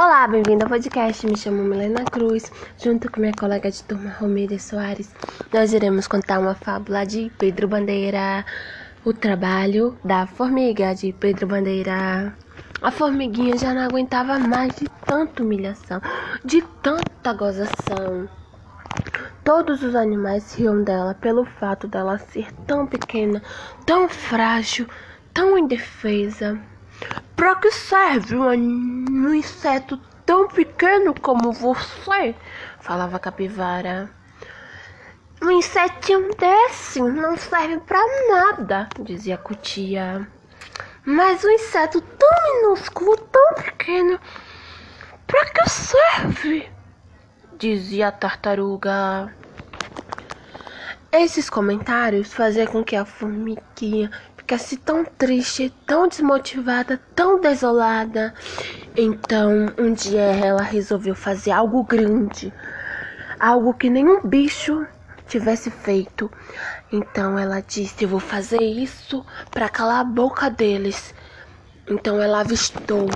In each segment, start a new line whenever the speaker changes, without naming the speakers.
Olá, bem-vindo ao podcast. Me chamo Milena Cruz, junto com minha colega de turma Romília Soares. Nós iremos contar uma fábula de Pedro Bandeira, o trabalho da formiga de Pedro Bandeira. A formiguinha já não aguentava mais de tanta humilhação, de tanta gozação. Todos os animais riam dela pelo fato dela ser tão pequena, tão frágil, tão indefesa. Pra que serve um inseto tão pequeno como você? Falava a capivara. Um insetinho desse não serve para nada, dizia a cutia. Mas um inseto tão minúsculo, tão pequeno, para que serve? Dizia a tartaruga. Esses comentários faziam com que a formiguinha ficasse tão triste, tão desmotivada, tão desolada. Então, um dia ela resolveu fazer algo grande, algo que nenhum bicho tivesse feito. Então ela disse: Eu vou fazer isso para calar a boca deles. Então ela avistou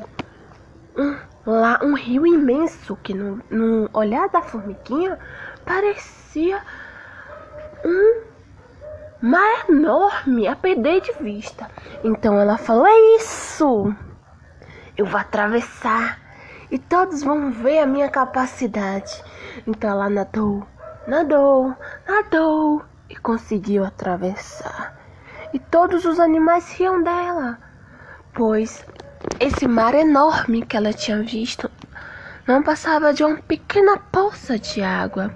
um, lá um rio imenso que no, no olhar da formiguinha parecia um mar enorme a perder de vista. Então ela falou: É isso! Eu vou atravessar e todos vão ver a minha capacidade. Então ela nadou, nadou, nadou e conseguiu atravessar. E todos os animais riam dela, pois esse mar enorme que ela tinha visto não passava de uma pequena poça de água.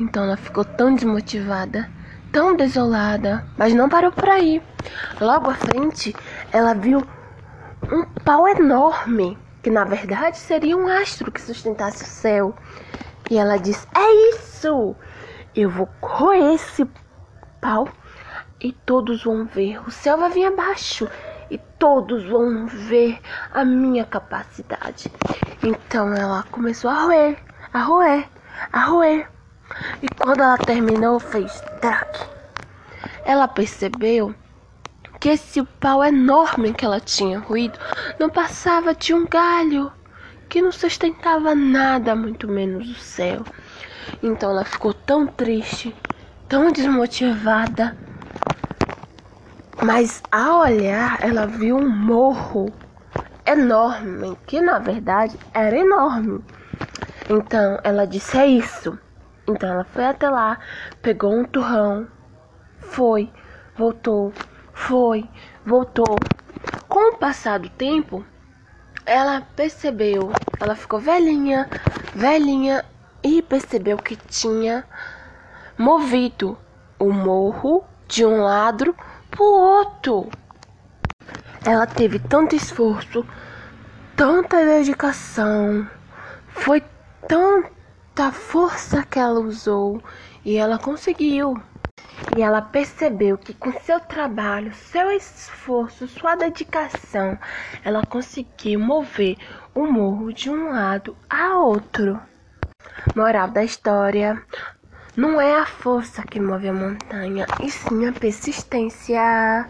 Então ela ficou tão desmotivada tão desolada, mas não parou por aí. Logo à frente, ela viu um pau enorme, que na verdade seria um astro que sustentasse o céu. E ela disse: É isso! Eu vou correr esse pau e todos vão ver. O céu vai vir abaixo e todos vão ver a minha capacidade. Então ela começou a roer, a roer, a roer. E quando ela terminou, fez traque. Ela percebeu que esse pau enorme que ela tinha ruído não passava de um galho que não sustentava nada, muito menos o céu. Então ela ficou tão triste, tão desmotivada. Mas ao olhar, ela viu um morro enorme, que na verdade era enorme. Então ela disse: É isso. Então ela foi até lá, pegou um turrão, foi, voltou, foi, voltou. Com o passar do tempo, ela percebeu, ela ficou velhinha, velhinha e percebeu que tinha movido o morro de um lado pro outro. Ela teve tanto esforço, tanta dedicação, foi tão da força que ela usou e ela conseguiu. E ela percebeu que com seu trabalho, seu esforço, sua dedicação, ela conseguiu mover o morro de um lado a outro. Moral da história: não é a força que move a montanha, e sim a persistência.